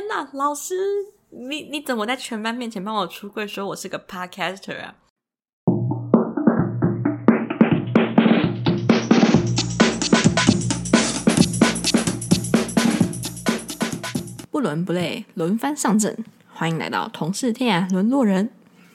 天哪，老师，你你怎么在全班面前帮我出柜，说我是个 podcaster 啊？不伦不类，轮番上阵，欢迎来到同是天涯沦落人。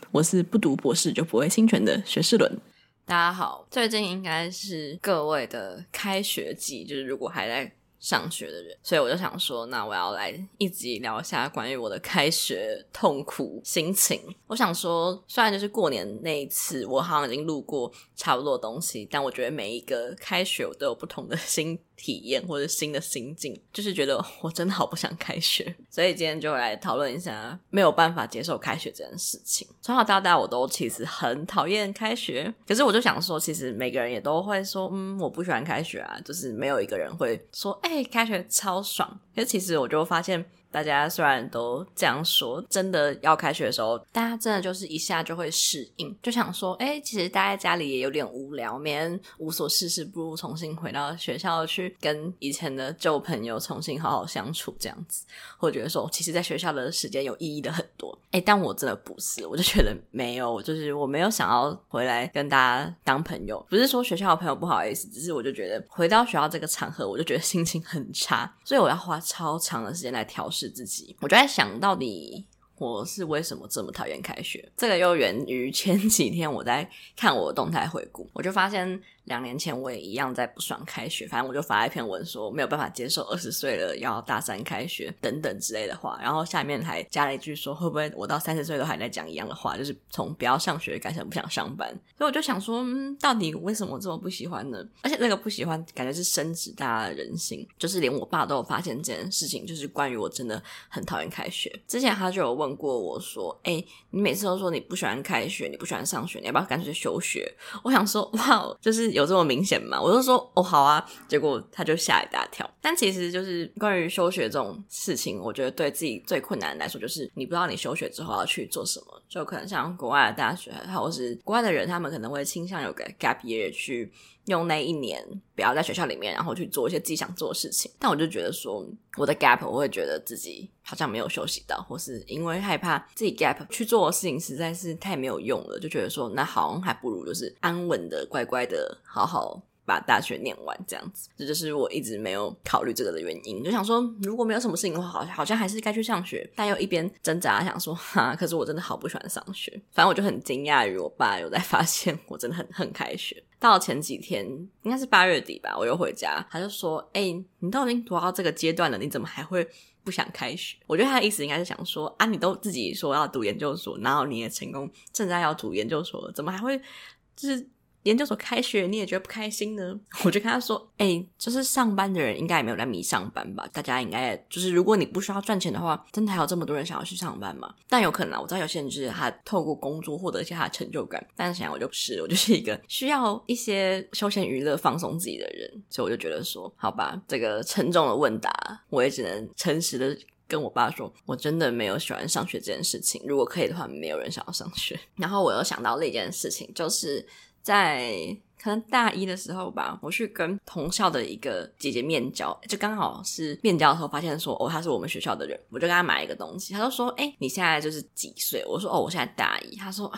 我是不读博士就不会侵权的学士伦。大家好，最近应该是各位的开学季，就是如果还在。上学的人，所以我就想说，那我要来一集聊一下关于我的开学痛苦心情。我想说，虽然就是过年那一次，我好像已经录过差不多东西，但我觉得每一个开学我都有不同的心体验或者新的心境，就是觉得我真的好不想开学，所以今天就来讨论一下没有办法接受开学这件事情。从小到大，我都其实很讨厌开学，可是我就想说，其实每个人也都会说，嗯，我不喜欢开学啊，就是没有一个人会说，哎，开学超爽。可是其实我就发现。大家虽然都这样说，真的要开学的时候，大家真的就是一下就会适应，就想说，哎，其实待在家里也有点无聊，每天无所事事，不如重新回到学校去跟以前的旧朋友重新好好相处，这样子，或觉得说，其实在学校的时间有意义的很多。哎，但我真的不是，我就觉得没有，就是我没有想要回来跟大家当朋友，不是说学校的朋友不好意思，只是我就觉得回到学校这个场合，我就觉得心情很差，所以我要花超长的时间来调试。自己，我就在想到底我是为什么这么讨厌开学？这个又源于前几天我在看我的动态回顾，我就发现。两年前我也一样在不爽开学，反正我就发了一篇文说没有办法接受二十岁了要大三开学等等之类的话，然后下面还加了一句说会不会我到三十岁都还在讲一样的话，就是从不要上学改成不想上班。所以我就想说，嗯，到底为什么这么不喜欢呢？而且那个不喜欢感觉是深植大家的人性，就是连我爸都有发现这件事情，就是关于我真的很讨厌开学。之前他就有问过我说，哎，你每次都说你不喜欢开学，你不喜欢上学，你要不要干脆休学？我想说，哇，就是。有这么明显吗？我就说哦，好啊，结果他就吓一大跳。但其实就是关于休学这种事情，我觉得对自己最困难来说，就是你不知道你休学之后要去做什么。就可能像国外的大学，或是国外的人，他们可能会倾向有个 gap year 去用那一年不要在学校里面，然后去做一些自己想做的事情。但我就觉得说，我的 gap 我会觉得自己好像没有休息到，或是因为害怕自己 gap 去做的事情实在是太没有用了，就觉得说那好像还不如就是安稳的乖乖的好好。把大学念完，这样子，这就是我一直没有考虑这个的原因。就想说，如果没有什么事情的话，好像好像还是该去上学。但又一边挣扎，想说，哈，可是我真的好不喜欢上学。反正我就很惊讶于我爸有在发现我真的很恨开学。到前几天，应该是八月底吧，我又回家，他就说：“哎、你都已经读到这个阶段了，你怎么还会不想开学？”我觉得他的意思应该是想说：“啊，你都自己说要读研究所，然后你也成功，正在要读研究所，怎么还会就是？”研究所开学，你也觉得不开心呢？我就跟他说：“哎、就是上班的人应该也没有在迷上班吧？大家应该就是，如果你不需要赚钱的话，真的还有这么多人想要去上班吗？但有可能啊，我知道有些人就是他透过工作获得一些他的成就感，但是想我就不是，我就是一个需要一些休闲娱乐放松自己的人，所以我就觉得说，好吧，这个沉重的问答，我也只能诚实的跟我爸说，我真的没有喜欢上学这件事情。如果可以的话，没有人想要上学。然后我又想到了一件事情，就是。在可能大一的时候吧，我去跟同校的一个姐姐面交，就刚好是面交的时候发现说，哦，她是我们学校的人，我就跟她买一个东西，她就说，哎，你现在就是几岁？我说，哦，我现在大一。她说，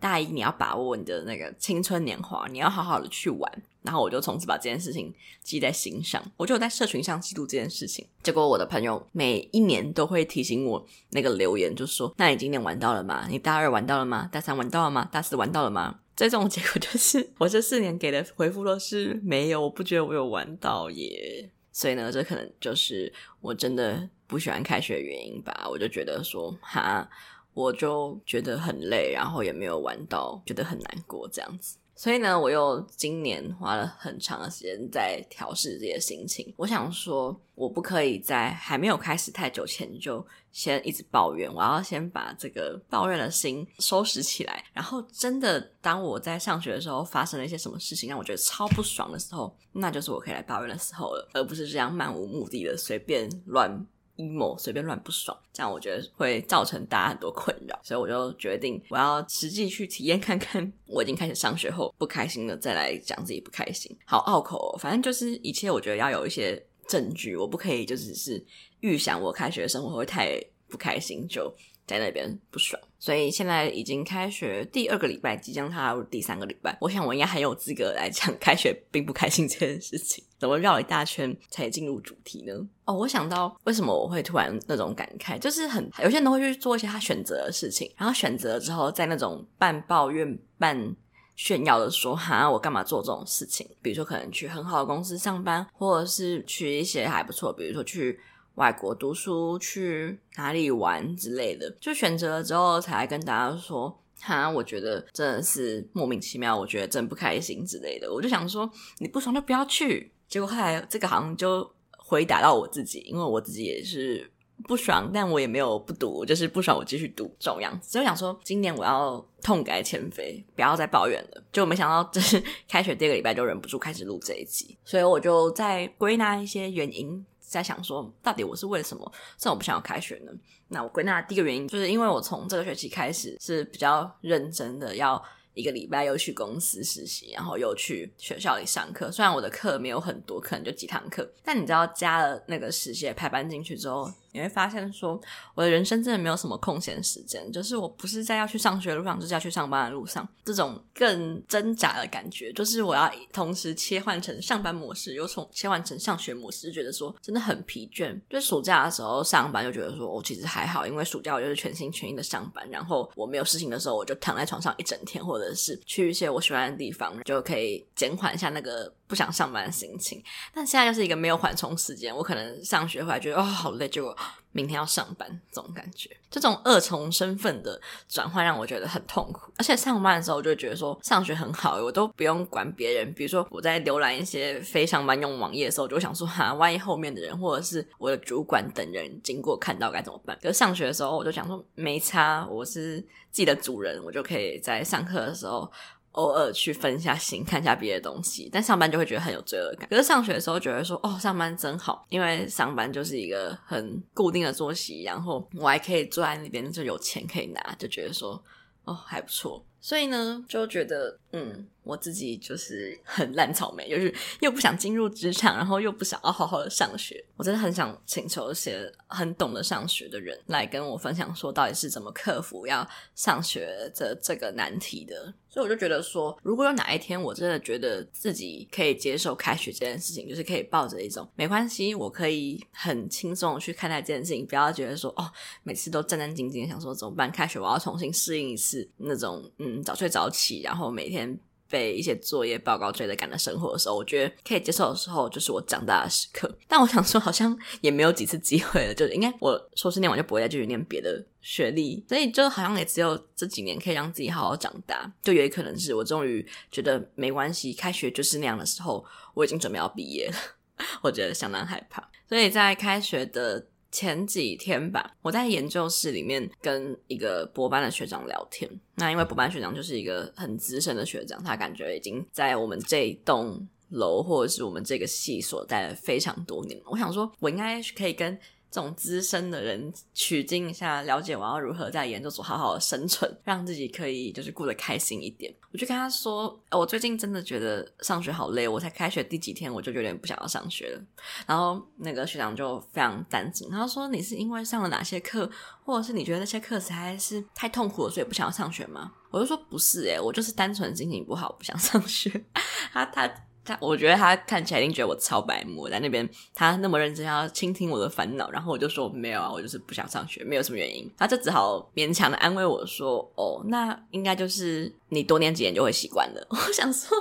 大一你要把握你的那个青春年华，你要好好的去玩。然后我就从此把这件事情记在心上，我就在社群上记录这件事情。结果我的朋友每一年都会提醒我那个留言，就说，那你今年玩到了吗？你大二玩到了吗？大三玩到了吗？大四玩到了吗？这种结果就是，我这四年给的回复都是没有，我不觉得我有玩到耶。所以呢，这可能就是我真的不喜欢开学的原因吧。我就觉得说，哈，我就觉得很累，然后也没有玩到，觉得很难过这样子。所以呢，我又今年花了很长的时间在调试自己的心情。我想说，我不可以在还没有开始太久前就先一直抱怨，我要先把这个抱怨的心收拾起来。然后，真的当我在上学的时候发生了一些什么事情让我觉得超不爽的时候，那就是我可以来抱怨的时候了，而不是这样漫无目的的随便乱。Emo 随便乱不爽，这样我觉得会造成大家很多困扰，所以我就决定我要实际去体验看看，我已经开始上学后不开心了，再来讲自己不开心。好拗口哦，反正就是一切，我觉得要有一些证据，我不可以就只是预想我开学的生活会太不开心就。在那边不爽，所以现在已经开学第二个礼拜，即将踏入第三个礼拜。我想我应该很有资格来讲开学并不开心这件事情。怎么绕一大圈才进入主题呢？哦，我想到为什么我会突然那种感慨，就是很有些人都会去做一些他选择的事情，然后选择之后，在那种半抱怨半炫耀的说：“哈，我干嘛做这种事情？”比如说可能去很好的公司上班，或者是去一些还不错，比如说去。外国读书去哪里玩之类的，就选择了之后才跟大家说，哈，我觉得真的是莫名其妙，我觉得真不开心之类的。我就想说，你不爽就不要去。结果后来这个好像就回答到我自己，因为我自己也是不爽，但我也没有不读，就是不爽我继续读这种样子。就想说，今年我要痛改前非，不要再抱怨了。就没想到，就是开学第一个礼拜就忍不住开始录这一集，所以我就再归纳一些原因。在想说，到底我是为什么这我不想要开学呢？那我归纳第一个原因，就是因为我从这个学期开始是比较认真的，要一个礼拜又去公司实习，然后又去学校里上课。虽然我的课没有很多，可能就几堂课，但你知道加了那个实习排班进去之后。你会发现，说我的人生真的没有什么空闲时间，就是我不是在要去上学的路上，就是要去上班的路上，这种更挣扎的感觉，就是我要同时切换成上班模式，又从切换成上学模式，就觉得说真的很疲倦。就暑假的时候上班，就觉得说我其实还好，因为暑假我就是全心全意的上班，然后我没有事情的时候，我就躺在床上一整天，或者是去一些我喜欢的地方，就可以减缓一下那个不想上班的心情。但现在就是一个没有缓冲时间，我可能上学回来觉得哦好累，结果。明天要上班，这种感觉，这种二重身份的转换让我觉得很痛苦。而且上班的时候，我就觉得说上学很好，我都不用管别人。比如说我在浏览一些非上班用网页的时候，我就想说哈，万一后面的人或者是我的主管等人经过看到该怎么办？可上学的时候，我就想说没差，我是自己的主人，我就可以在上课的时候。偶尔去分一下心，看一下别的东西，但上班就会觉得很有罪恶感。可是上学的时候觉得说，哦，上班真好，因为上班就是一个很固定的作息，然后我还可以坐在那边就有钱可以拿，就觉得说，哦，还不错。所以呢，就觉得，嗯，我自己就是很烂草莓，就是又不想进入职场，然后又不想要好好的上学。我真的很想请求一些很懂得上学的人来跟我分享，说到底是怎么克服要上学的这个难题的。所以我就觉得说，如果有哪一天我真的觉得自己可以接受开学这件事情，就是可以抱着一种没关系，我可以很轻松的去看待这件事情，不要觉得说哦，每次都战战兢兢想说怎么办？开学我要重新适应一次那种嗯早睡早起，然后每天。被一些作业报告追着赶的生活的时候，我觉得可以接受的时候，就是我长大的时刻。但我想说，好像也没有几次机会了，就是应该我硕士念完就不会再继续念别的学历，所以就好像也只有这几年可以让自己好好长大。就也可能是我终于觉得没关系，开学就是那样的时候，我已经准备要毕业了，我觉得相当害怕。所以在开学的。前几天吧，我在研究室里面跟一个博班的学长聊天。那因为博班学长就是一个很资深的学长，他感觉已经在我们这栋楼或者是我们这个系所待了非常多年。我想说，我应该可以跟。这种资深的人取经一下，了解我要如何在研究所好好的生存，让自己可以就是过得开心一点。我就跟他说，我最近真的觉得上学好累，我才开学第几天我就有点不想要上学了。然后那个学长就非常担心，他说：“你是因为上了哪些课，或者是你觉得那些课实在是太痛苦了，所以不想要上学吗？”我就说：“不是诶，我就是单纯心情不好，不想上学。”他 他。他我觉得他看起来一定觉得我超白目，在那边他那么认真要倾听我的烦恼，然后我就说没有啊，我就是不想上学，没有什么原因。他就只好勉强的安慰我说：“哦，那应该就是你多念几年就会习惯了。”我想说，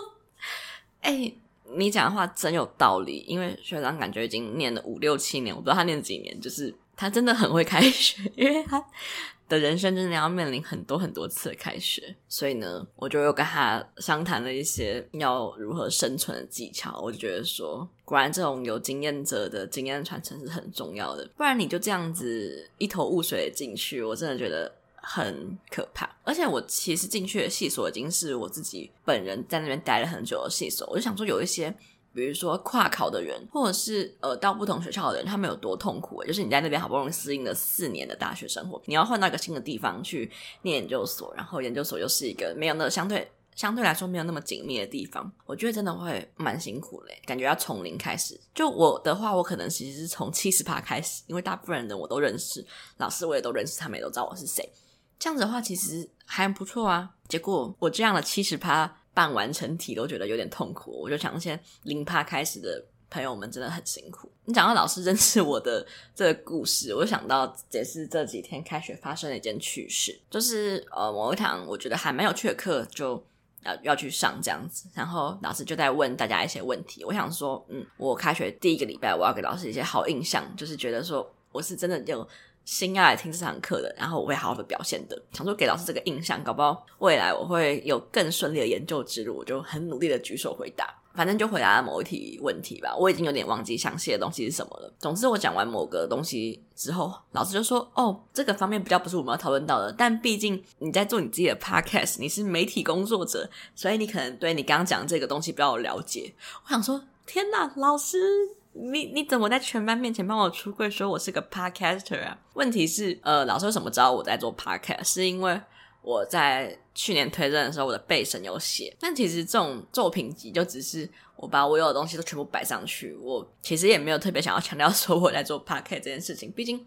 哎、你讲的话真有道理，因为学长感觉已经念了五六七年，我不知道他念几年，就是他真的很会开学，因为他。的人生真的要面临很多很多次的开学，所以呢，我就又跟他商谈了一些要如何生存的技巧。我就觉得说，果然这种有经验者的经验传承是很重要的，不然你就这样子一头雾水进去，我真的觉得很可怕。而且我其实进去的系所已经是我自己本人在那边待了很久的系所，我就想说有一些。比如说跨考的人，或者是呃到不同学校的人，他们有多痛苦？就是你在那边好不容易适应了四年的大学生活，你要换到一个新的地方去念研究所，然后研究所又是一个没有那相对相对来说没有那么紧密的地方，我觉得真的会蛮辛苦的，感觉要从零开始。就我的话，我可能其实是从七十趴开始，因为大部分人我都认识，老师我也都认识，他们也都知道我是谁。这样子的话，其实还不错啊。结果我这样的七十趴办完成体都觉得有点痛苦，我就想先零趴开始的朋友们真的很辛苦。你讲到老师认识我的 这个故事，我就想到也是这几天开学发生的一件趣事，就是呃某一堂我觉得还蛮有趣的课就。要要去上这样子，然后老师就在问大家一些问题。我想说，嗯，我开学第一个礼拜，我要给老师一些好印象，就是觉得说我是真的有心要来听这堂课的，然后我会好好的表现的。想说给老师这个印象，搞不好未来我会有更顺利的研究之路，我就很努力的举手回答。反正就回答了某一题问题吧，我已经有点忘记详细的东西是什么了。总之，我讲完某个东西之后，老师就说：“哦，这个方面比较不是我们要讨论到的。但毕竟你在做你自己的 podcast，你是媒体工作者，所以你可能对你刚刚讲这个东西比较了解。”我想说：“天哪，老师，你你怎么在全班面前帮我出柜说我是个 podcaster 啊？”问题是，呃，老师为什么知道我在做 podcast？是因为我在去年推荐的时候，我的背审有写，但其实这种作品集就只是我把我有的东西都全部摆上去，我其实也没有特别想要强调说我在做 podcast 这件事情。毕竟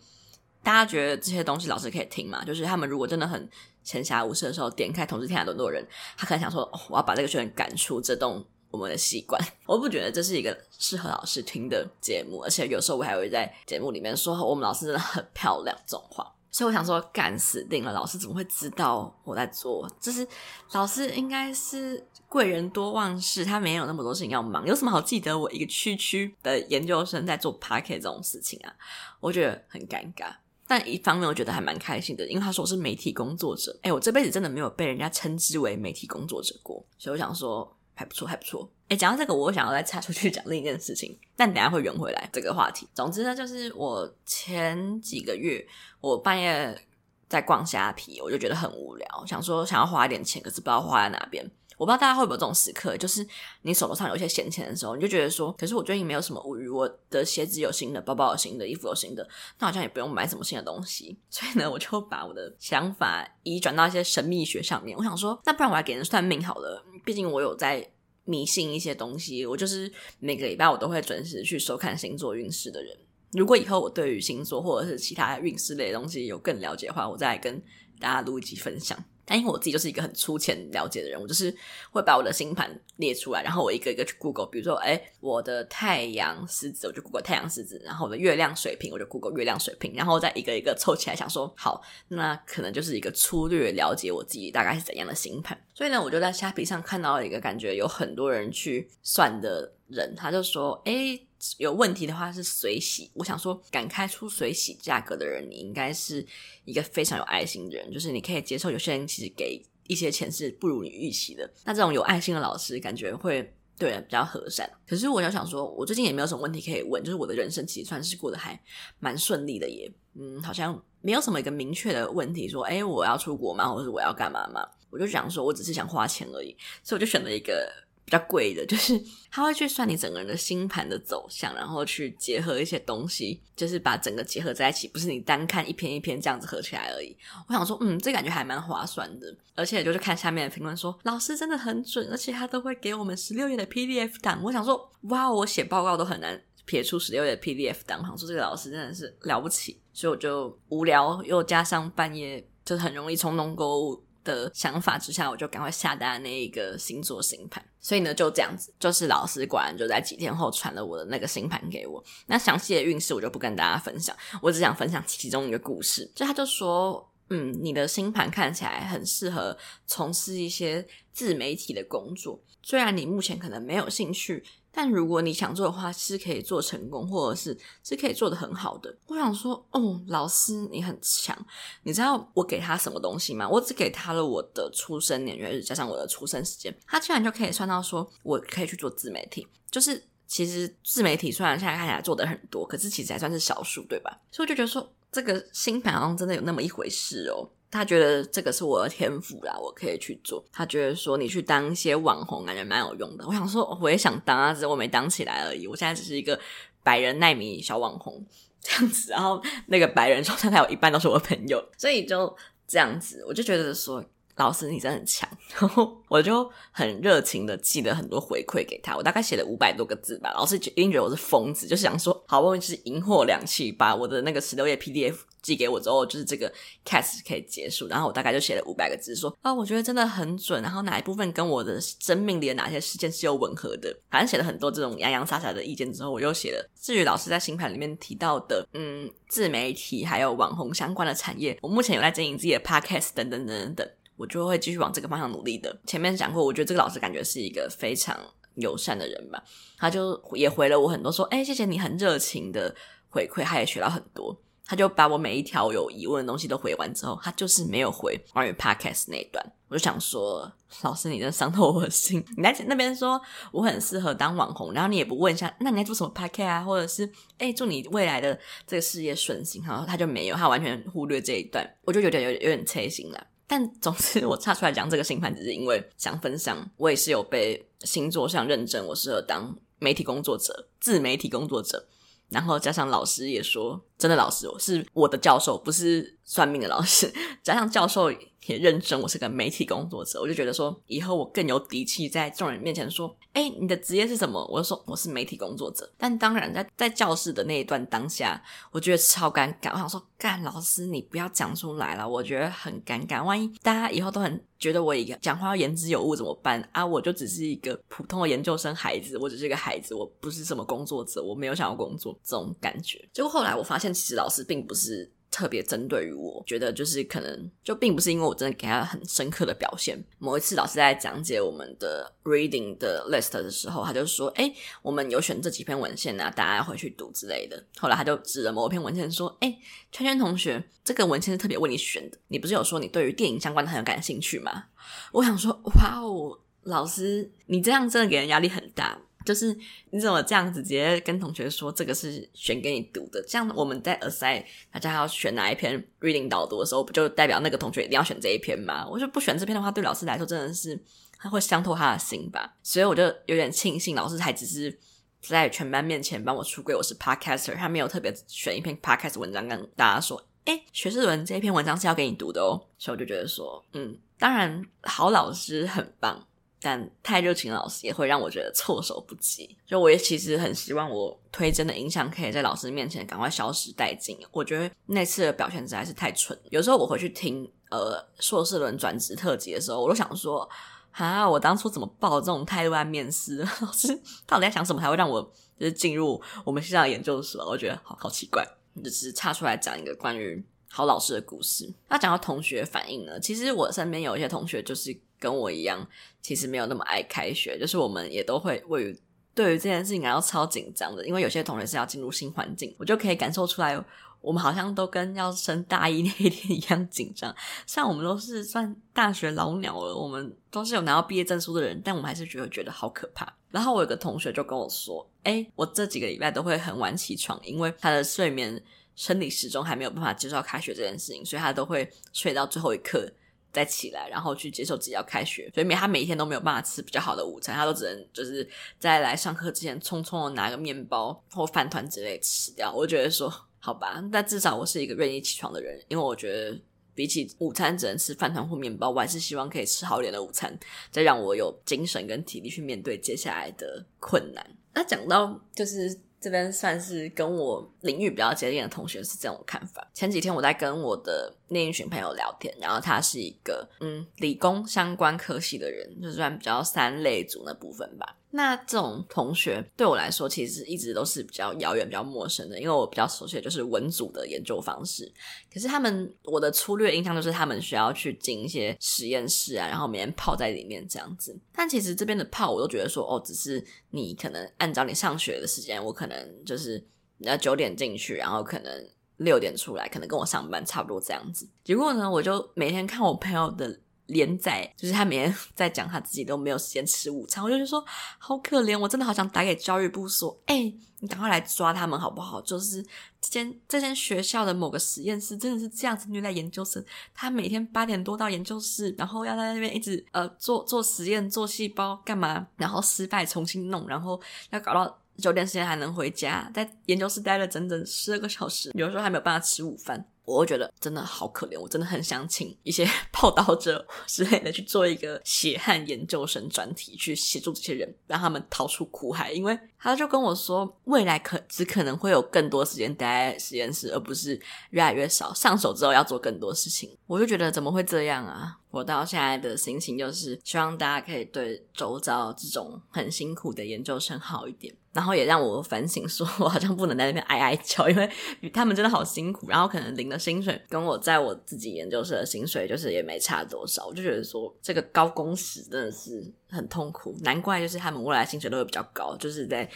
大家觉得这些东西老师可以听嘛，就是他们如果真的很闲暇无事的时候点开《同是天涯沦落人》，他可能想说，我要把这个学生赶出这栋我们的习惯。我不觉得这是一个适合老师听的节目，而且有时候我还会在节目里面说我们老师真的很漂亮这种话。所以我想说，干死定了！老师怎么会知道我在做？就是老师应该是贵人多忘事，他没有那么多事情要忙，有什么好记得我一个区区的研究生在做 Podcast 这种事情啊？我觉得很尴尬。但一方面，我觉得还蛮开心的，因为他说我是媒体工作者。诶，我这辈子真的没有被人家称之为媒体工作者过，所以我想说。还不错，还不错。诶，讲到这个，我想要再插出去讲另一件事情，但等下会圆回来这个话题。总之呢，就是我前几个月，我半夜在逛虾皮，我就觉得很无聊，想说想要花一点钱，可是不知道花在哪边。我不知道大家会不会有这种时刻，就是你手头上有一些闲钱的时候，你就觉得说，可是我最近没有什么物欲，我的鞋子有新的，包包有新的，衣服有新的，那好像也不用买什么新的东西。所以呢，我就把我的想法移转到一些神秘学上面。我想说，那不然我来给人算命好了，毕竟我有在。迷信一些东西，我就是每个礼拜我都会准时去收看星座运势的人。如果以后我对于星座或者是其他运势类的东西有更了解的话，我再来跟大家录一集分享。但因为我自己就是一个很粗浅了解的人，我就是会把我的星盘列出来，然后我一个一个去 Google，比如说，哎，我的太阳狮子，我就 Google 太阳狮子，然后我的月亮水瓶，我就 Google 月亮水瓶，然后再一个一个凑起来，想说，好，那可能就是一个粗略了解我自己大概是怎样的星盘。所以呢，我就在虾皮上看到一个感觉有很多人去算的人，他就说，哎。有问题的话是随喜，我想说，敢开出随喜价格的人，你应该是一个非常有爱心的人，就是你可以接受有些人其实给一些钱是不如你预期的。那这种有爱心的老师，感觉会对比较和善。可是我就想说，我最近也没有什么问题可以问，就是我的人生其实算是过得还蛮顺利的耶。嗯，好像没有什么一个明确的问题，说，诶，我要出国吗？或者是我要干嘛吗？我就想说，我只是想花钱而已，所以我就选了一个。比较贵的，就是他会去算你整个人的星盘的走向，然后去结合一些东西，就是把整个结合在一起，不是你单看一篇一篇这样子合起来而已。我想说，嗯，这感觉还蛮划算的，而且就是看下面的评论说，老师真的很准，而且他都会给我们十六页的 PDF 档。我想说，哇，我写报告都很难撇出十六页的 PDF 档。我想说，这个老师真的是了不起，所以我就无聊又加上半夜就是很容易冲动购物。的想法之下，我就赶快下单那一个星座星盘。所以呢，就这样子，就是老师果然就在几天后传了我的那个星盘给我。那详细的运势我就不跟大家分享，我只想分享其中一个故事。就他就说，嗯，你的星盘看起来很适合从事一些自媒体的工作，虽然你目前可能没有兴趣。但如果你想做的话，是可以做成功，或者是是可以做得很好的。我想说，哦，老师你很强，你知道我给他什么东西吗？我只给他了我的出生年月日加上我的出生时间，他竟然就可以算到说我可以去做自媒体。就是其实自媒体虽然现在看起来做的很多，可是其实还算是少数，对吧？所以我就觉得说，这个星盘好像真的有那么一回事哦。他觉得这个是我的天赋啦，我可以去做。他觉得说你去当一些网红，感觉蛮有用的。我想说，我也想当啊，只是我没当起来而已。我现在只是一个白人耐米小网红这样子，然后那个白人说，他有一半都是我的朋友，所以就这样子，我就觉得说，老师你真的很强。然后我就很热情的寄了很多回馈给他，我大概写了五百多个字吧。老师就一定觉得我是疯子，就想说，好不容易是银货两期，把我的那个十六页 PDF 寄给我之后，就是这个 cast 可以结束。然后我大概就写了五百个字，说啊，我觉得真的很准。然后哪一部分跟我的生命里的哪些事件是有吻合的？反正写了很多这种洋洋洒洒的意见之后，我又写了。至于老师在星盘里面提到的，嗯，自媒体还有网红相关的产业，我目前有在经营自己的 podcast 等等等等等。我就会继续往这个方向努力的。前面讲过，我觉得这个老师感觉是一个非常友善的人吧。他就也回了我很多，说：“哎，谢谢你很热情的回馈，他也学到很多。”他就把我每一条有疑问的东西都回完之后，他就是没有回关于 podcast 那一段。我就想说，老师，你真的伤透我的心。你在那边说我很适合当网红，然后你也不问一下，那你在做什么 podcast 啊？或者是哎，祝你未来的这个事业顺心。然后他就没有，他完全忽略这一段，我就有点有有点刺心了。但总之，我插出来讲这个星盘，只是因为想分享。我也是有被星座上认证，我适合当媒体工作者、自媒体工作者。然后加上老师也说，真的老师，我是我的教授，不是算命的老师。加上教授也认证我是个媒体工作者，我就觉得说，以后我更有底气在众人面前说，哎，你的职业是什么？我就说我是媒体工作者。但当然在，在教室的那一段当下，我觉得超尴尬。我想说，干老师，你不要讲出来了，我觉得很尴尬。万一大家以后都很觉得我一个讲话要言之有物怎么办啊？我就只是一个普通的研究生孩子，我只是一个孩子，我不是什么工作者，我没有想要工作这种感觉。结果后来我发现，其实老师并不是。特别针对于我，觉得就是可能就并不是因为我真的给他很深刻的表现。某一次老师在讲解我们的 reading 的 list 的时候，他就说：“哎，我们有选这几篇文献啊，大家要回去读之类的。”后来他就指了某一篇文献说：“哎，圈圈同学，这个文献是特别为你选的。你不是有说你对于电影相关的很有感兴趣吗？”我想说：“哇哦，老师，你这样真的给人压力很大。”就是你怎么这样子直接跟同学说这个是选给你读的？这样我们在 assign 大家要选哪一篇 reading 导读的时候，不就代表那个同学一定要选这一篇吗？我就不选这篇的话，对老师来说真的是他会伤透他的心吧。所以我就有点庆幸，老师还只是在全班面前帮我出柜，我是 podcaster，他没有特别选一篇 podcast 文章跟大家说，诶，学士伦这一篇文章是要给你读的哦。所以我就觉得说，嗯，当然好老师很棒。但太热情的老师也会让我觉得措手不及。就我也其实很希望我推甄的影响可以在老师面前赶快消失殆尽。我觉得那次的表现实在是太蠢。有时候我回去听呃硕士轮转职特辑的时候，我都想说啊，我当初怎么抱这种态度来面试？老师到底在想什么才会让我就是进入我们现在的研究所？我觉得好好奇怪。就是插出来讲一个关于好老师的故事。那讲到同学反应呢，其实我身边有一些同学就是。跟我一样，其实没有那么爱开学，就是我们也都会为对于这件事情感到超紧张的，因为有些同学是要进入新环境，我就可以感受出来，我们好像都跟要升大一那一天一样紧张。像我们都是算大学老鸟了，我们都是有拿到毕业证书的人，但我们还是觉得觉得好可怕。然后我有个同学就跟我说：“诶，我这几个礼拜都会很晚起床，因为他的睡眠生理时钟还没有办法接受开学这件事情，所以他都会睡到最后一刻。”再起来，然后去接受自己要开学，所以每他每一天都没有办法吃比较好的午餐，他都只能就是在来上课之前匆匆的拿个面包或饭团之类吃掉。我觉得说好吧，但至少我是一个愿意起床的人，因为我觉得比起午餐只能吃饭团或面包，我还是希望可以吃好点的午餐，再让我有精神跟体力去面对接下来的困难。那讲到就是。这边算是跟我领域比较接近的同学是这种看法。前几天我在跟我的另一群朋友聊天，然后他是一个嗯理工相关科系的人，就算比较三类组那部分吧。那这种同学对我来说，其实一直都是比较遥远、比较陌生的，因为我比较熟悉的就是文组的研究方式。可是他们，我的粗略印象就是他们需要去进一些实验室啊，然后每天泡在里面这样子。但其实这边的泡，我都觉得说，哦，只是你可能按照你上学的时间，我可能就是要九点进去，然后可能六点出来，可能跟我上班差不多这样子。结果呢，我就每天看我朋友的。连载就是他每天 在讲他自己都没有时间吃午餐，我就觉得说好可怜，我真的好想打给教育部说，哎、你赶快来抓他们好不好？就是这间这间学校的某个实验室真的是这样子虐待研究生，他每天八点多到研究室，然后要在那边一直呃做做实验、做细胞干嘛，然后失败重新弄，然后要搞到九点时间还能回家，在研究室待了整整十二个小时，有时候还没有办法吃午饭。我会觉得真的好可怜，我真的很想请一些 报道者 之类的去做一个血汗研究生专题，去协助这些人，让他们逃出苦海。因为他就跟我说，未来可只可能会有更多时间待在实验室，而不是越来越少。上手之后要做更多事情，我就觉得怎么会这样啊？我到现在的心情就是希望大家可以对周遭这种很辛苦的研究生好一点。然后也让我反省，说我好像不能在那边哀哀叫，因为他们真的好辛苦。然后可能领的薪水跟我在我自己研究室的薪水就是也没差多少，我就觉得说这个高工时真的是很痛苦。难怪就是他们未来薪水都会比较高，就是在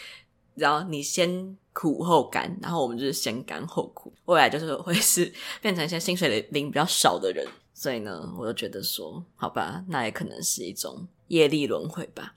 然后你先苦后甘，然后我们就是先甘后苦，未来就是会是变成一些薪水领比较少的人。所以呢，我就觉得说，好吧，那也可能是一种业力轮回吧，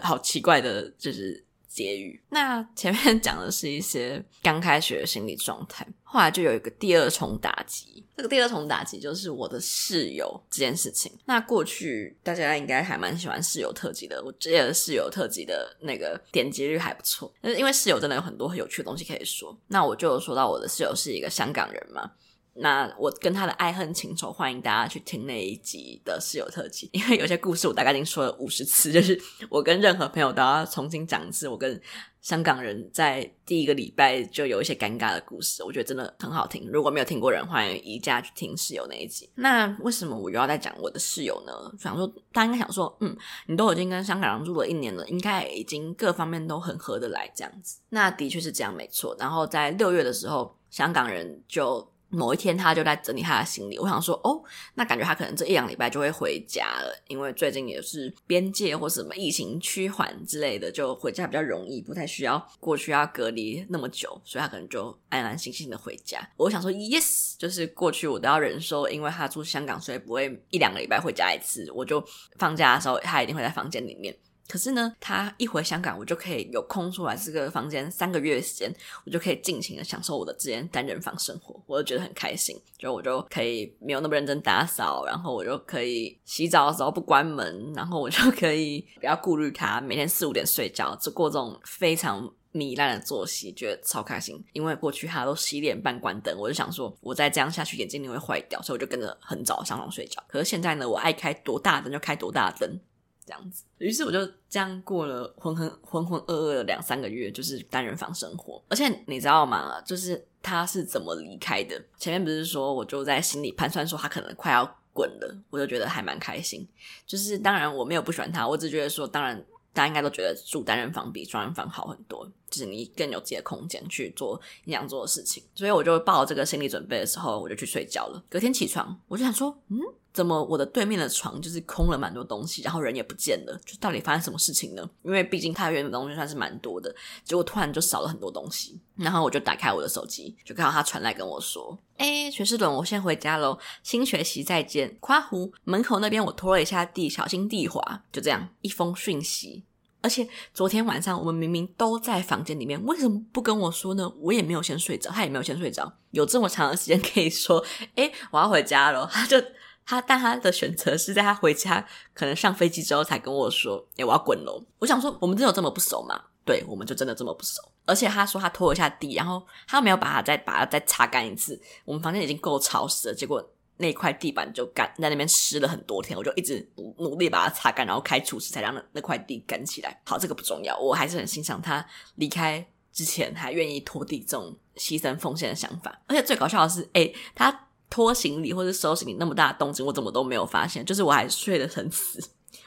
好奇怪的，就是。结语。那前面讲的是一些刚开学的心理状态，后来就有一个第二重打击。这个第二重打击就是我的室友这件事情。那过去大家应该还蛮喜欢室友特辑的，我记得室友特辑的那个点击率还不错。但是因为室友真的有很多很有趣的东西可以说，那我就说到我的室友是一个香港人嘛。那我跟他的爱恨情仇，欢迎大家去听那一集的室友特辑，因为有些故事我大概已经说了五十次，就是我跟任何朋友都要重新讲一次。我跟香港人在第一个礼拜就有一些尴尬的故事，我觉得真的很好听。如果没有听过人，欢迎移家去听室友那一集。那为什么我又要再讲我的室友呢？想说大家应该想说，嗯，你都已经跟香港人住了一年了，应该已经各方面都很合得来这样子。那的确是这样，没错。然后在六月的时候，香港人就。某一天，他就在整理他的行李。我想说，哦，那感觉他可能这一两礼拜就会回家了，因为最近也是边界或什么疫情趋缓之类的，就回家比较容易，不太需要过去要隔离那么久，所以他可能就安安心心的回家。我想说，yes，就是过去我都要忍受，因为他住香港，所以不会一两个礼拜回家一次。我就放假的时候，他一定会在房间里面。可是呢，他一回香港，我就可以有空出来这个房间三个月的时间，我就可以尽情的享受我的这间单人房生活，我就觉得很开心。就我就可以没有那么认真打扫，然后我就可以洗澡的时候不关门，然后我就可以不要顾虑他，每天四五点睡觉，就过这种非常糜烂的作息，觉得超开心。因为过去他都十一点半关灯，我就想说，我再这样下去眼睛一定会坏掉，所以我就跟着很早上床睡觉。可是现在呢，我爱开多大灯就开多大灯。这样子，于是我就这样过了浑浑浑浑噩噩的两三个月，就是单人房生活。而且你知道吗？就是他是怎么离开的？前面不是说我就在心里盘算说他可能快要滚了，我就觉得还蛮开心。就是当然我没有不喜欢他，我只觉得说，当然大家应该都觉得住单人房比双人房好很多，是你更有自己的空间去做你想做的事情。所以我就抱这个心理准备的时候，我就去睡觉了。隔天起床，我就想说，嗯。怎么我的对面的床就是空了蛮多东西，然后人也不见了，就到底发生什么事情呢？因为毕竟太原的东西算是蛮多的，结果突然就少了很多东西。然后我就打开我的手机，就看到他传来跟我说：“诶，学士伦，我先回家喽，新学期再见。”夸胡门口那边我拖了一下地，小心地滑。就这样一封讯息。而且昨天晚上我们明明都在房间里面，为什么不跟我说呢？我也没有先睡着，他也没有先睡着，有这么长的时间可以说：“诶，我要回家了。”他就。他但他的选择是在他回家，可能上飞机之后才跟我说：“诶、我要滚喽！”我想说，我们真的有这么不熟吗？对，我们就真的这么不熟。而且他说他拖了一下地，然后他没有把它再把它再擦干一次。我们房间已经够潮湿了，结果那块地板就干在那边湿了很多天。我就一直努力把它擦干，然后开除湿才让那那块地干起来。好，这个不重要，我还是很欣赏他离开之前还愿意拖地这种牺牲奉献的想法。而且最搞笑的是，诶、他。拖行李或者收行李那么大的动静，我怎么都没有发现。就是我还睡得很死，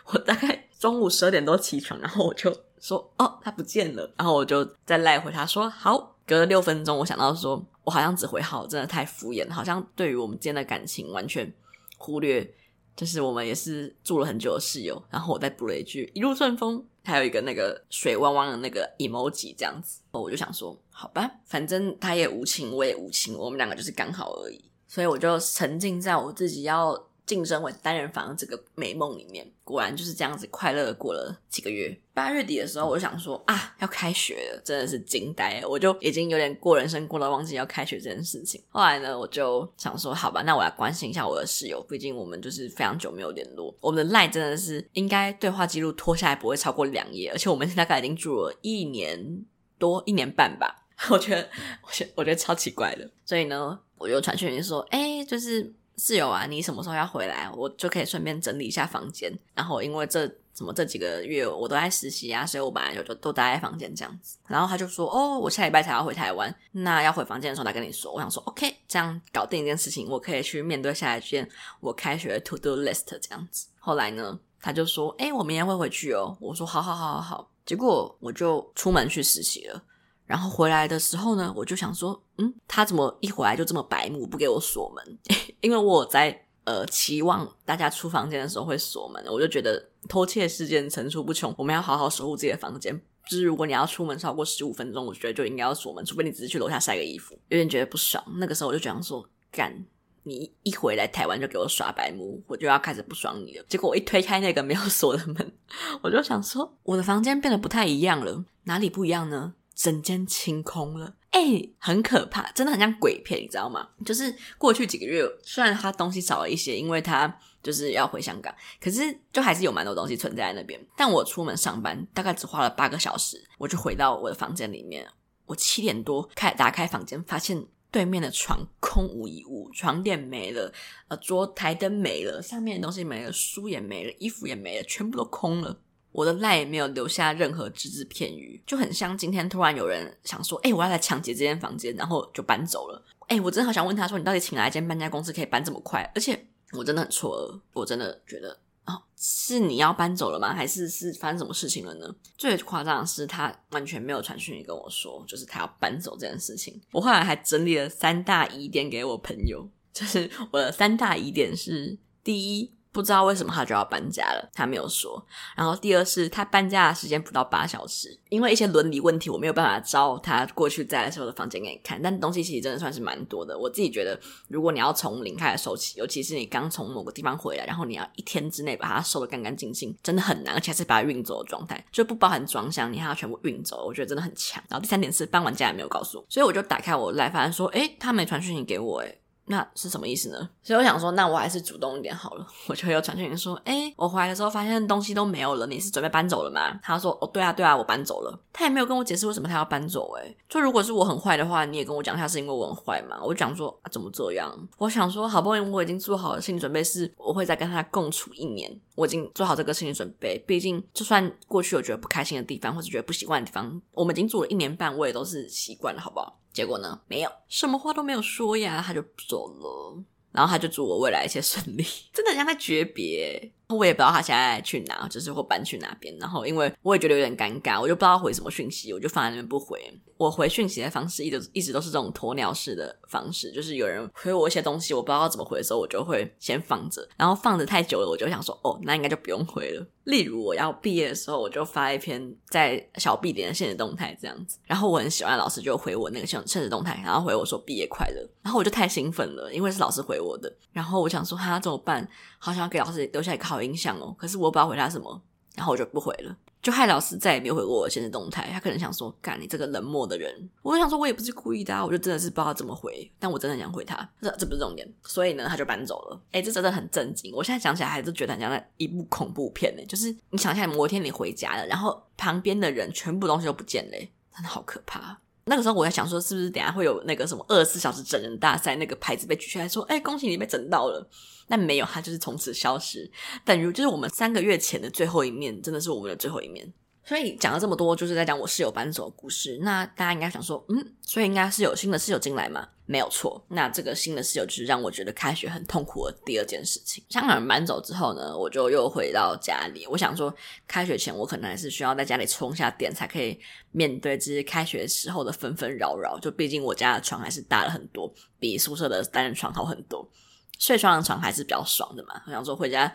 我大概中午十二点多起床，然后我就说：“哦，他不见了。”然后我就再赖回他说：“好。”隔了六分钟，我想到说，我好像只回好，真的太敷衍，好像对于我们之间的感情完全忽略。就是我们也是住了很久的室友，然后我再补了一句“一路顺风”，还有一个那个水汪汪的那个 emoji 这样子。我就想说，好吧，反正他也无情，我也无情，我们两个就是刚好而已。所以我就沉浸在我自己要晋升为单人房这个美梦里面，果然就是这样子快乐的过了几个月。八月底的时候，我就想说啊，要开学了，真的是惊呆了，我就已经有点过人生过到忘记要开学这件事情。后来呢，我就想说，好吧，那我来关心一下我的室友，毕竟我们就是非常久没有联络。我们的 LINE 真的是应该对话记录拖下来不会超过两页，而且我们大概已经住了一年多一年半吧。我觉得，我觉我觉得超奇怪的，所以呢。我就传讯息说，哎、就是室友啊，你什么时候要回来？我就可以顺便整理一下房间。然后因为这什么这几个月我都在实习啊，所以我本来就都都待在房间这样子。然后他就说：“哦，我下礼拜才要回台湾，那要回房间的时候再跟你说。”我想说：“OK，这样搞定一件事情，我可以去面对下一件我开学 to do list 这样子。”后来呢，他就说：“哎，我明天会回去哦。”我说：“好好好好好。”结果我就出门去实习了。然后回来的时候呢，我就想说，嗯，他怎么一回来就这么白目，不给我锁门？因为我在呃期望大家出房间的时候会锁门，我就觉得偷窃事件层出不穷，我们要好好守护自己的房间。就是如果你要出门超过十五分钟，我觉得就应该要锁门，除非你只是去楼下晒个衣服。有点觉得不爽，那个时候我就想说，干，你一回来台湾就给我耍白目，我就要开始不爽你了。结果我一推开那个没有锁的门，我就想说，我的房间变得不太一样了，哪里不一样呢？整间清空了，哎、很可怕，真的很像鬼片，你知道吗？就是过去几个月，虽然他东西少了一些，因为他就是要回香港，可是就还是有蛮多东西存在在那边。但我出门上班大概只花了八个小时，我就回到我的房间里面。我七点多开打开房间，发现对面的床空无一物，床垫没了，呃，桌台灯没了，上面的东西没了，书也没了，衣服也没了，全部都空了。我的赖也没有留下任何只字片语，就很像今天突然有人想说：“哎、我要来抢劫这间房间”，然后就搬走了。哎、我真的好想问他说：“你到底请哪一间搬家公司可以搬这么快？”而且我真的很错愕，我真的觉得哦，是你要搬走了吗？还是是发生什么事情了呢？最夸张的是他完全没有传讯息跟我说，就是他要搬走这件事情。我后来还整理了三大疑点给我朋友，就是我的三大疑点是：第一。不知道为什么他就要搬家了，他没有说。然后第二是他搬家的时间不到八小时，因为一些伦理问题，我没有办法招他过去在的时候的房间给你看。但东西其实真的算是蛮多的。我自己觉得，如果你要从零开始收起，尤其是你刚从某个地方回来，然后你要一天之内把它收得干干净净，真的很难，而且还是把它运走的状态，就不包含装箱，你还要全部运走，我觉得真的很强。然后第三点是搬完家也没有告诉我，所以我就打开我来，发现说，诶，他没传讯息给我，诶。那是什么意思呢？所以我想说，那我还是主动一点好了。我就有传讯说，哎、我回来的时候发现东西都没有了，你是准备搬走了吗？他说，哦，对啊，对啊，我搬走了。他也没有跟我解释为什么他要搬走、欸。诶就如果是我很坏的话，你也跟我讲一下是因为我很坏嘛？我就讲说、啊，怎么这样？我想说，好不容易我已经做好了心理准备，是我会再跟他共处一年。我已经做好这个心理准备，毕竟就算过去有觉得不开心的地方，或者觉得不习惯的地方，我们已经住了一年半，我也都是习惯了，好不好？结果呢，没有，什么话都没有说呀，他就走了。然后他就祝我未来一切顺利，真的很像在诀别。我也不知道他现在去哪，就是会搬去哪边。然后因为我也觉得有点尴尬，我就不知道回什么讯息，我就放在那边不回。我回讯息的方式一直一直都是这种鸵鸟式的方式，就是有人回我一些东西，我不知道怎么回的时候，我就会先放着。然后放着太久了，我就想说，哦，那应该就不用回了。例如我要毕业的时候，我就发一篇在小 B 点的限时动态这样子。然后我很喜欢老师就回我那个限限时动态，然后回我说毕业快乐。然后我就太兴奋了，因为是老师回我的。然后我想说，哈，怎么办？好想要给老师留下一个好印象哦。可是我不知道回他什么，然后我就不回了，就害老师再也没有回过我的限时动态。他可能想说，干你这个冷漠的人。我就想说，我也不是故意的啊，我就真的是不知道怎么回。但我真的想回他，这这不是重点。所以呢，他就搬走了。诶，这真的很震惊。我现在想起来还是觉得很像在一部恐怖片呢。就是你想一下，某一天你回家了，然后旁边的人全部东西都不见嘞，真的好可怕。那个时候我在想说，是不是等下会有那个什么二十四小时整人大赛那个牌子被举起来，说，哎，恭喜你被整到了。但没有，他就是从此消失，等于就是我们三个月前的最后一面，真的是我们的最后一面。所以讲了这么多，就是在讲我室友搬走的故事。那大家应该想说，嗯，所以应该是有新的室友进来吗？没有错。那这个新的室友就是让我觉得开学很痛苦的第二件事情。香港人搬走之后呢，我就又回到家里。我想说，开学前我可能还是需要在家里充下电，才可以面对这些开学时候的纷纷扰扰。就毕竟我家的床还是大了很多，比宿舍的单人床好很多，睡双人床还是比较爽的嘛。我想说回家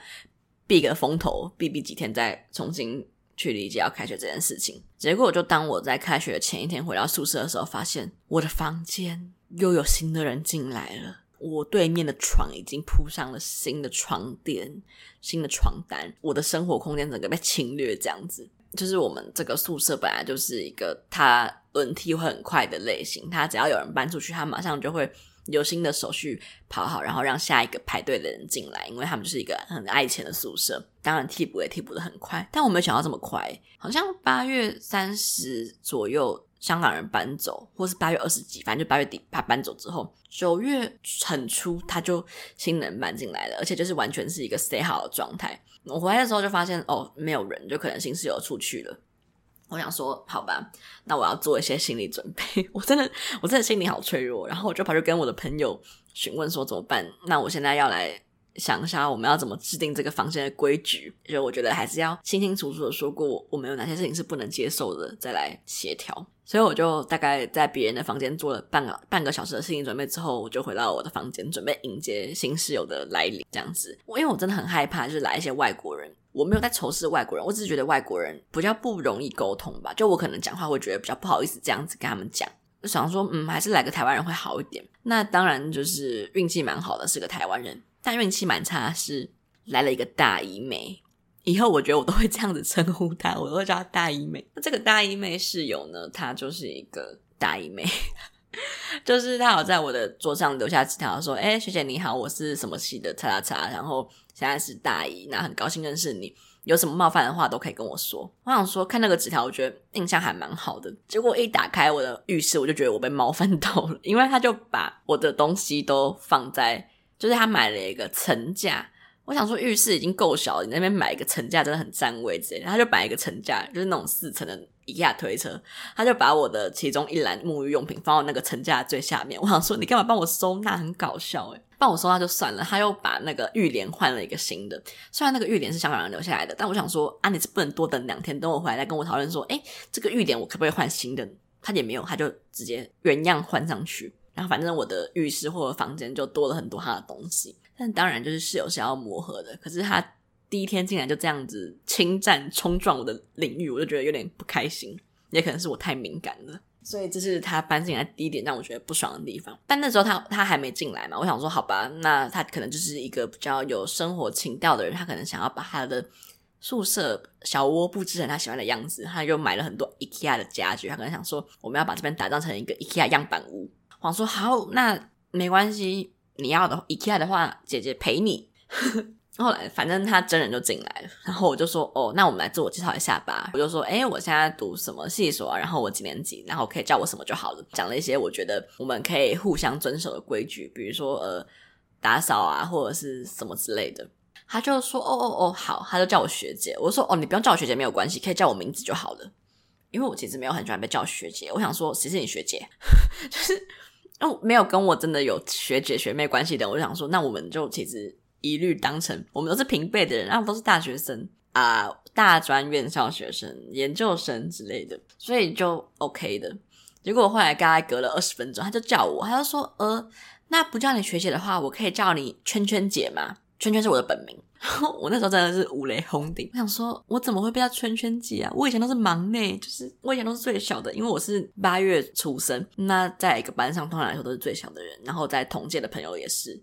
避个风头，避避几天再重新。去理解要开学这件事情，结果就当我在开学前一天回到宿舍的时候，发现我的房间又有新的人进来了。我对面的床已经铺上了新的床垫、新的床单，我的生活空间整个被侵略。这样子，就是我们这个宿舍本来就是一个它轮替会很快的类型，它只要有人搬出去，它马上就会。有新的手续跑好，然后让下一个排队的人进来，因为他们就是一个很爱钱的宿舍，当然替补也替补的很快，但我没有想到这么快，好像八月三十左右香港人搬走，或是八月二十几，反正就八月底他搬走之后，九月很初他就新人搬进来了，而且就是完全是一个 stay 好的状态。我回来的时候就发现哦，没有人，就可能新室友出去了。我想说，好吧，那我要做一些心理准备。我真的，我真的心里好脆弱。然后我就跑去跟我的朋友询问说怎么办。那我现在要来想一下，我们要怎么制定这个房间的规矩。就我觉得还是要清清楚楚的说过，我们有哪些事情是不能接受的，再来协调。所以我就大概在别人的房间做了半个半个小时的心理准备之后，我就回到我的房间，准备迎接新室友的来临。这样子，我因为我真的很害怕，就是来一些外国人。我没有在仇视外国人，我只是觉得外国人比较不容易沟通吧。就我可能讲话会觉得比较不好意思，这样子跟他们讲。就想说，嗯，还是来个台湾人会好一点。那当然就是运气蛮好的，是个台湾人。但运气蛮差的是来了一个大姨妹。以后我觉得我都会这样子称呼她，我都会叫她大姨妹。那这个大姨妹室友呢，她就是一个大姨妹，就是她有在我的桌上留下纸条说：“哎，学姐你好，我是什么系的，叉叉叉。”然后。现在是大姨，那很高兴认识你。有什么冒犯的话都可以跟我说。我想说，看那个纸条，我觉得印象还蛮好的。结果一打开我的浴室，我就觉得我被冒犯到了，因为他就把我的东西都放在，就是他买了一个层架。我想说，浴室已经够小了，你那边买一个层架真的很占位置。他就买一个层架，就是那种四层的一下推车，他就把我的其中一篮沐浴用品放到那个层架最下面。我想说，你干嘛帮我收纳？很搞笑诶。帮我收纳就算了，他又把那个浴帘换了一个新的。虽然那个浴帘是香港人留下来的，但我想说啊，你是不能多等两天，等我回来再跟我讨论说，诶，这个浴帘我可不可以换新的？他也没有，他就直接原样换上去。然后反正我的浴室或者房间就多了很多他的东西。但当然，就是室友是要磨合的。可是他第一天进来就这样子侵占、冲撞我的领域，我就觉得有点不开心。也可能是我太敏感了，所以这是他搬进来第一点让我觉得不爽的地方。但那时候他他还没进来嘛，我想说好吧，那他可能就是一个比较有生活情调的人，他可能想要把他的宿舍小窝布置成他喜欢的样子，他就买了很多 IKEA 的家具。他可能想说，我们要把这边打造成一个 IKEA 样板屋。我说好，那没关系。你要的 IKEA 的话，姐姐陪你。后来反正他真人就进来了，然后我就说哦，那我们来自我介绍一下吧。我就说，诶，我现在读什么系所啊？然后我几年级？然后可以叫我什么就好了。讲了一些我觉得我们可以互相遵守的规矩，比如说呃打扫啊，或者是什么之类的。他就说哦哦哦好，他就叫我学姐。我说哦，你不用叫我学姐没有关系，可以叫我名字就好了。因为我其实没有很喜欢被叫学姐，我想说谁是你学姐？就是。哦，没有跟我真的有学姐学妹关系的，我就想说，那我们就其实一律当成我们都是平辈的人，然后都是大学生啊、大专院校学生、研究生之类的，所以就 OK 的。结果后来大概隔了二十分钟，他就叫我，他就说，呃，那不叫你学姐的话，我可以叫你圈圈姐吗？圈圈是我的本名，我那时候真的是五雷轰顶。我想说，我怎么会被叫圈圈姐啊？我以前都是忙内，就是我以前都是最小的，因为我是八月出生。那在一个班上，通常来说都是最小的人。然后在同届的朋友也是，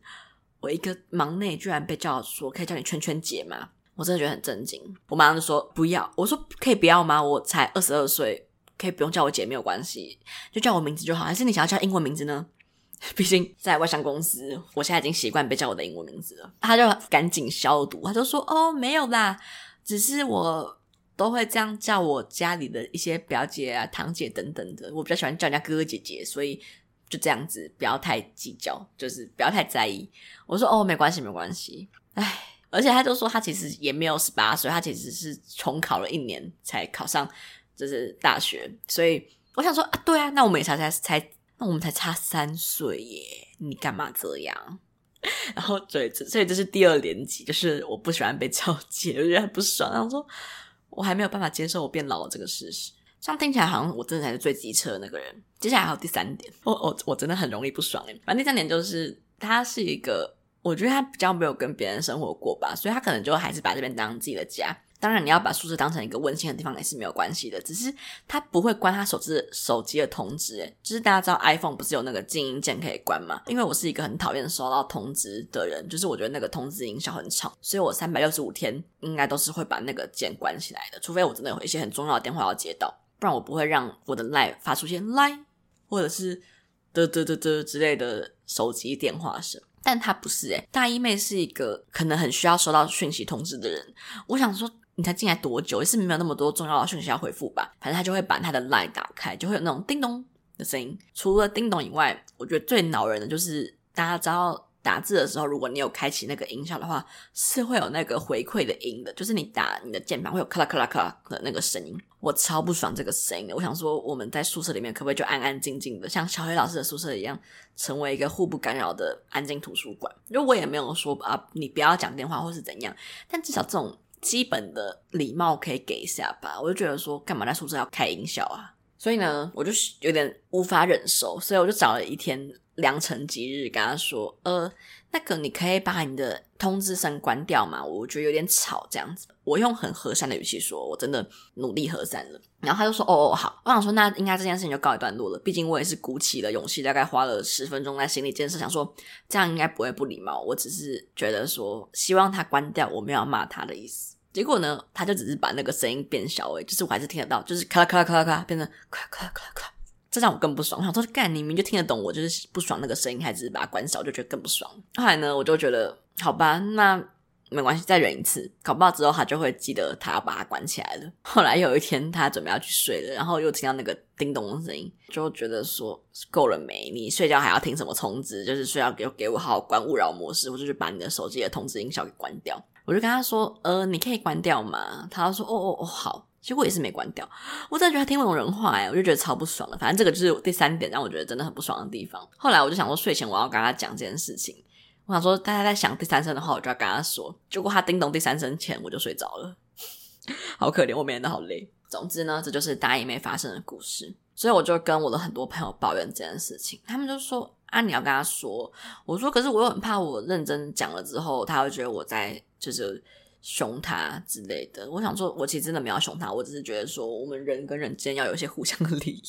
我一个忙内居然被叫说可以叫你圈圈姐吗？我真的觉得很震惊。我马上就说不要，我说可以不要吗？我才二十二岁，可以不用叫我姐没有关系，就叫我名字就好。还是你想要叫英文名字呢？毕竟在外商公司，我现在已经习惯被叫我的英文名字了。他就赶紧消毒，他就说：“哦，没有啦，只是我都会这样叫我家里的一些表姐啊、堂姐等等的。我比较喜欢叫人家哥哥姐姐，所以就这样子，不要太计较，就是不要太在意。”我说：“哦，没关系，没关系。”唉，而且他就说他其实也没有十八岁，他其实是重考了一年才考上，就是大学。所以我想说啊，对啊，那我们也才才才。那我们才差三岁耶，你干嘛这样？然后对，所以这是第二年级，就是我不喜欢被叫姐，我觉得很不爽。然后说，我还没有办法接受我变老了这个事实。这样听起来好像我真的才是最机车的那个人。接下来还有第三点，我我我真的很容易不爽诶。反正第三点就是，他是一个，我觉得他比较没有跟别人生活过吧，所以他可能就还是把这边当自己的家。当然，你要把宿舍当成一个温馨的地方也是没有关系的。只是他不会关他手机手机的通知，诶，就是大家知道 iPhone 不是有那个静音键可以关吗？因为我是一个很讨厌收到通知的人，就是我觉得那个通知音效很吵，所以我三百六十五天应该都是会把那个键关起来的，除非我真的有一些很重要的电话要接到，不然我不会让我的 Line 发出些 LIE 或者是嘚嘚嘚嘚之类的手机电话声。但他不是诶，大一妹是一个可能很需要收到讯息通知的人，我想说。你才进来多久，也是没有那么多重要的讯息要回复吧。反正他就会把他的 line 打开，就会有那种叮咚的声音。除了叮咚以外，我觉得最恼人的就是大家知道。打字的时候，如果你有开启那个音效的话，是会有那个回馈的音的，就是你打你的键盘会有咔啦咔啦咔啦的那个声音，我超不爽这个声音。我想说，我们在宿舍里面可不可以就安安静静的，像小黑老师的宿舍一样，成为一个互不干扰的安静图书馆？因为我也没有说啊，你不要讲电话或是怎样，但至少这种基本的礼貌可以给一下吧。我就觉得说，干嘛在宿舍要开音效啊？所以呢，我就有点无法忍受，所以我就找了一天。良辰吉日，跟他说：“呃，那个你可以把你的通知声关掉吗？我觉得有点吵，这样子。”我用很和善的语气说：“我真的努力和善了。”然后他就说：“哦哦，好。”我想说，那应该这件事情就告一段落了。毕竟我也是鼓起了勇气，大概花了十分钟在心理建设，想说这样应该不会不礼貌。我只是觉得说，希望他关掉，我没有骂他的意思。结果呢，他就只是把那个声音变小，而已，就是我还是听得到，就是咔啦咔啦咔啦咔，变成咔咔咔咔咔。这让我更不爽，我想说干，你明明就听得懂，我就是不爽那个声音，还只是把它关小，就觉得更不爽。后来呢，我就觉得好吧，那没关系，再忍一次，搞不好之后他就会记得他要把它关起来了。后来有一天他准备要去睡了，然后又听到那个叮咚的声音，就觉得说够了没？你睡觉还要听什么通知？就是睡觉给给我好好关勿扰模式，我就去把你的手机的通知音效给关掉。我就跟他说，呃，你可以关掉吗？他说，哦哦哦，好。结果也是没关掉，我真的觉得他听不懂人话哎，我就觉得超不爽的。反正这个就是第三点让我觉得真的很不爽的地方。后来我就想说睡前我要跟他讲这件事情，我想说大家在想第三声的话，我就要跟他说。结果他叮咚第三声前我就睡着了，好可怜，我每天都好累。总之呢，这就是大一妹发生的故事。所以我就跟我的很多朋友抱怨这件事情，他们就说啊，你要跟他说。我说可是我又很怕我认真讲了之后，他会觉得我在就是。凶他之类的，我想说，我其实真的没有凶他，我只是觉得说，我们人跟人之间要有一些互相的利益。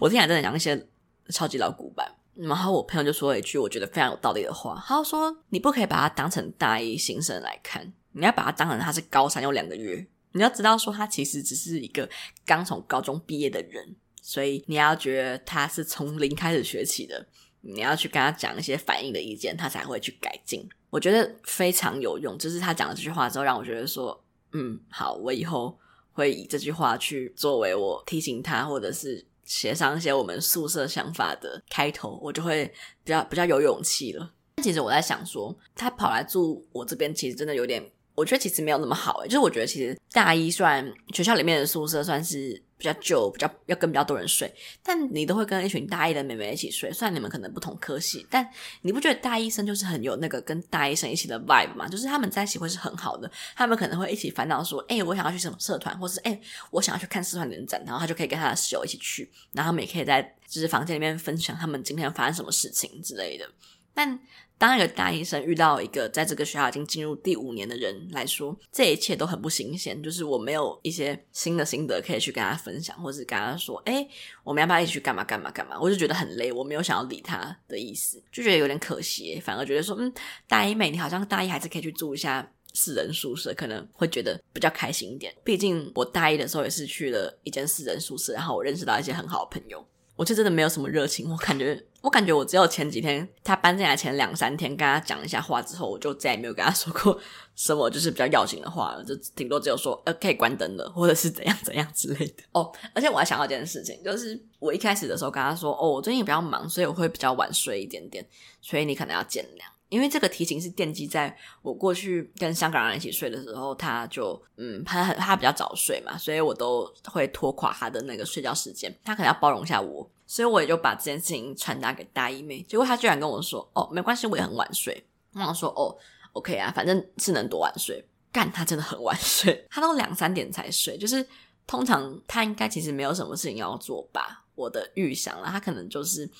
我听起来真的讲一些超级老古板。然后我朋友就说了一句我觉得非常有道理的话，他说：“你不可以把他当成大一新生来看，你要把他当成他是高三有两个月。你要知道说，他其实只是一个刚从高中毕业的人，所以你要觉得他是从零开始学起的。”你要去跟他讲一些反应的意见，他才会去改进。我觉得非常有用。就是他讲了这句话之后，让我觉得说，嗯，好，我以后会以这句话去作为我提醒他，或者是协商一些我们宿舍想法的开头，我就会比较比较有勇气了。但其实我在想说，他跑来住我这边，其实真的有点。我觉得其实没有那么好诶，就是我觉得其实大一算学校里面的宿舍算是比较旧，比较要跟比较多人睡，但你都会跟一群大一的妹妹一起睡，虽然你们可能不同科系，但你不觉得大一生就是很有那个跟大一生一起的 vibe 吗？就是他们在一起会是很好的，他们可能会一起烦恼说，哎，我想要去什么社团，或是哎，我想要去看社团联展，然后他就可以跟他的室友一起去，然后他们也可以在就是房间里面分享他们今天发生什么事情之类的，但。当一个大一生遇到一个在这个学校已经进入第五年的人来说，这一切都很不新鲜。就是我没有一些新的心得可以去跟他分享，或是跟他说：“哎，我们要不要一起去干嘛干嘛干嘛？”我就觉得很累，我没有想要理他的意思，就觉得有点可惜。反而觉得说：“嗯，大一妹，你好像大一还是可以去住一下四人宿舍，可能会觉得比较开心一点。毕竟我大一的时候也是去了一间四人宿舍，然后我认识到一些很好的朋友。”我就真的没有什么热情，我感觉，我感觉我只有前几天他搬进来前两三天跟他讲一下话之后，我就再也没有跟他说过什么就是比较要紧的话了，就顶多只有说呃可以关灯了，或者是怎样怎样之类的。哦，而且我还想到一件事情，就是我一开始的时候跟他说，哦，我最近比较忙，所以我会比较晚睡一点点，所以你可能要见谅。因为这个提醒是奠基在我过去跟香港人一起睡的时候，他就嗯，他很他比较早睡嘛，所以我都会拖垮他的那个睡觉时间，他可能要包容一下我，所以我也就把这件事情传达给大一妹。结果她居然跟我说：“哦，没关系，我也很晚睡。”我想说：“哦，OK 啊，反正是能多晚睡。”干，他真的很晚睡，他都两三点才睡，就是通常他应该其实没有什么事情要做吧，我的预想了，他可能就是。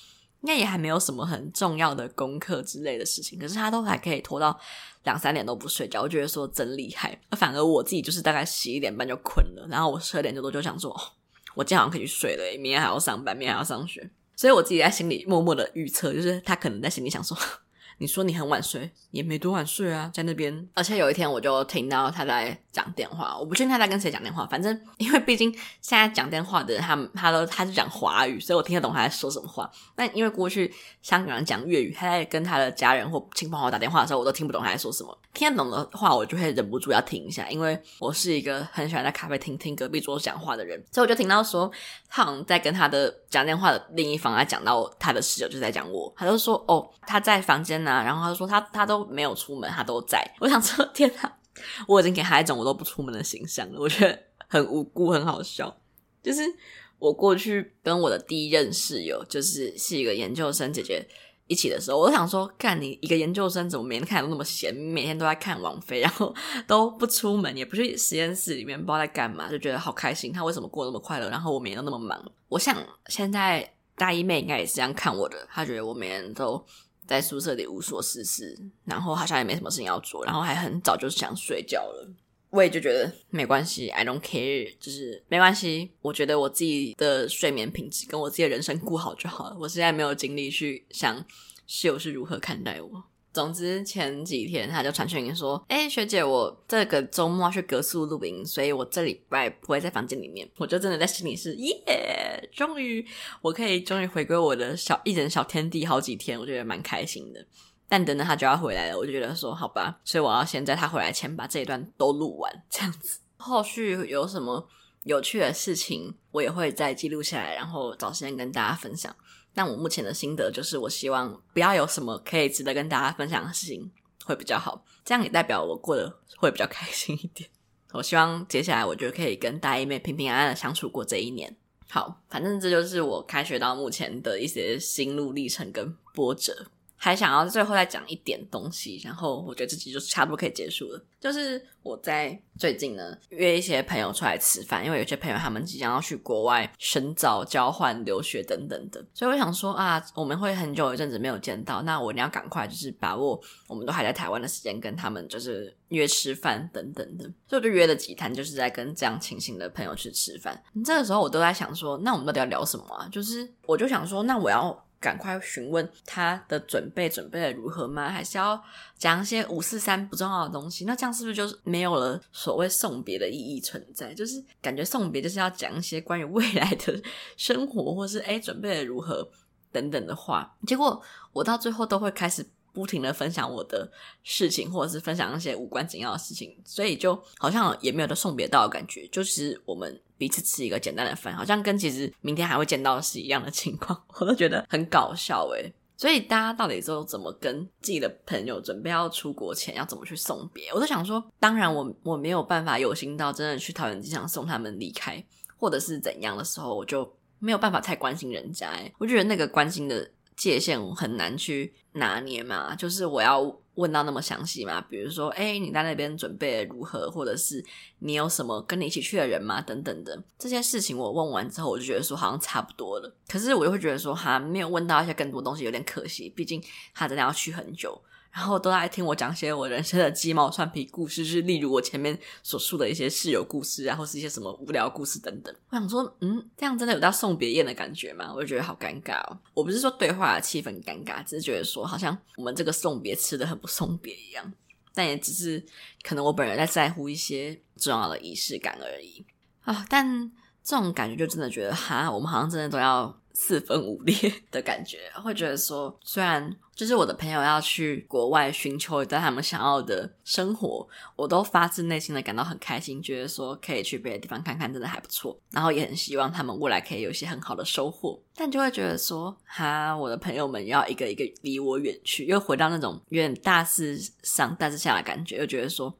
应该也还没有什么很重要的功课之类的事情，可是他都还可以拖到两三点都不睡觉，我觉得说真厉害。反而我自己就是大概十一点半就困了，然后我十二点多就想说，我今天好像可以去睡了，明天还要上班，明天还要上学，所以我自己在心里默默的预测，就是他可能在心里想说，你说你很晚睡，也没多晚睡啊，在那边。而且有一天我就听到他在讲电话，我不确定他在跟谁讲电话，反正因为毕竟现在讲电话的人他他都他是讲华语，所以我听得懂他在说什么话。但因为过去香港人讲粤语，他在跟他的家人或亲朋好友打电话的时候，我都听不懂他在说什么。听得懂的话，我就会忍不住要听一下，因为我是一个很喜欢在咖啡厅听隔壁桌讲话的人，所以我就听到说他好像在跟他的讲电话的另一方他讲到他的室友就在讲我，他就说哦他在房间呢、啊，然后他就说他他都没有出门，他都在。我想说天哪，我已经给他一种我都不出门的形象了，我觉得很无辜，很好笑。就是我过去跟我的第一任室友，就是是一个研究生姐姐一起的时候，我就想说，干你一个研究生怎么每天看都那么闲，每天都在看王菲，然后 都不出门，也不去实验室里面，不知道在干嘛，就觉得好开心。他为什么过那么快乐？然后我每天都那么忙。我想现在大一妹应该也是这样看我的，她觉得我每天都。在宿舍里无所事事，然后好像也没什么事情要做，然后还很早就想睡觉了。我也就觉得没关系，I don't care，就是没关系。我觉得我自己的睡眠品质跟我自己的人生顾好就好了。我现在没有精力去想室友是如何看待我。总之前几天他就传讯息说：“哎，学姐，我这个周末要去隔宿露营，所以我这礼拜不会在房间里面。”我就真的在心里是耶，终于我可以终于回归我的小一人小天地好几天，我觉得蛮开心的。但等等他就要回来了，我就觉得说好吧，所以我要先在他回来前把这一段都录完，这样子后续有什么有趣的事情，我也会再记录下来，然后找时间跟大家分享。但我目前的心得就是，我希望不要有什么可以值得跟大家分享的事情会比较好，这样也代表我过得会比较开心一点。我希望接下来我就可以跟大一妹平平安安的相处过这一年。好，反正这就是我开学到目前的一些心路历程跟波折。还想要最后再讲一点东西，然后我觉得这集就差不多可以结束了。就是我在最近呢约一些朋友出来吃饭，因为有些朋友他们即将要去国外深造、交换、留学等等的，所以我想说啊，我们会很久一阵子没有见到，那我一定要赶快就是把握我们都还在台湾的时间，跟他们就是约吃饭等等的。所以我就约了几摊，就是在跟这样情形的朋友去吃饭。这个时候我都在想说，那我们到底要聊什么啊？就是我就想说，那我要。赶快询问他的准备准备的如何吗？还是要讲一些五四三不重要的东西？那这样是不是就是没有了所谓送别的意义存在？就是感觉送别就是要讲一些关于未来的生活，或是诶准备的如何等等的话。结果我到最后都会开始。不停的分享我的事情，或者是分享一些无关紧要的事情，所以就好像也没有的送别到的感觉，就是我们彼此吃一个简单的饭，好像跟其实明天还会见到是一样的情况，我都觉得很搞笑诶。所以大家到底都怎么跟自己的朋友准备要出国前要怎么去送别？我都想说，当然我我没有办法有心到真的去桃园机场送他们离开，或者是怎样的时候，我就没有办法太关心人家。我觉得那个关心的。界限很难去拿捏嘛，就是我要问到那么详细吗，比如说，诶，你在那边准备如何，或者是你有什么跟你一起去的人吗？等等的这些事情，我问完之后，我就觉得说好像差不多了。可是我又会觉得说，哈，没有问到一些更多东西，有点可惜，毕竟他真的要去很久。然后都在听我讲些我人生的鸡毛蒜皮故事，就是例如我前面所述的一些室友故事啊，或是一些什么无聊故事等等。我想说，嗯，这样真的有到送别宴的感觉吗？我就觉得好尴尬哦。我不是说对话的气氛尴尬，只是觉得说好像我们这个送别吃得很不送别一样。但也只是可能我本人在在乎一些重要的仪式感而已啊。但这种感觉就真的觉得哈，我们好像真的都要。四分五裂 的感觉，会觉得说，虽然就是我的朋友要去国外寻求一段他们想要的生活，我都发自内心的感到很开心，觉得说可以去别的地方看看，真的还不错。然后也很希望他们未来可以有一些很好的收获，但就会觉得说，哈，我的朋友们要一个一个离我远去，又回到那种有点大四上大四下的感觉，又觉得说。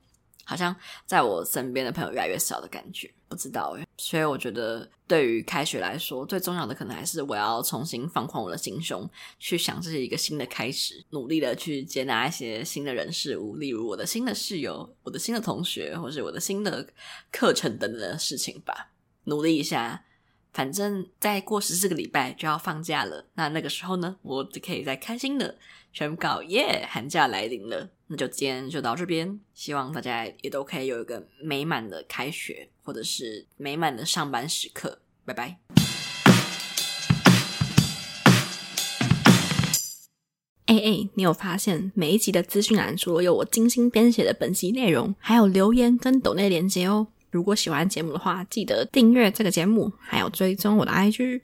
好像在我身边的朋友越来越少的感觉，不知道哎。所以我觉得对于开学来说，最重要的可能还是我要重新放宽我的心胸，去想这是一个新的开始，努力的去接纳一些新的人事物，例如我的新的室友、我的新的同学，或是我的新的课程等等的事情吧。努力一下，反正再过十四个礼拜就要放假了，那那个时候呢，我就可以再开心的宣告耶，寒假来临了。那就今天就到这边，希望大家也都可以有一个美满的开学，或者是美满的上班时刻。拜拜。哎哎，你有发现每一集的资讯栏除了有我精心编写的本集内容，还有留言跟抖内连接哦。如果喜欢节目的话，记得订阅这个节目，还有追踪我的 IG，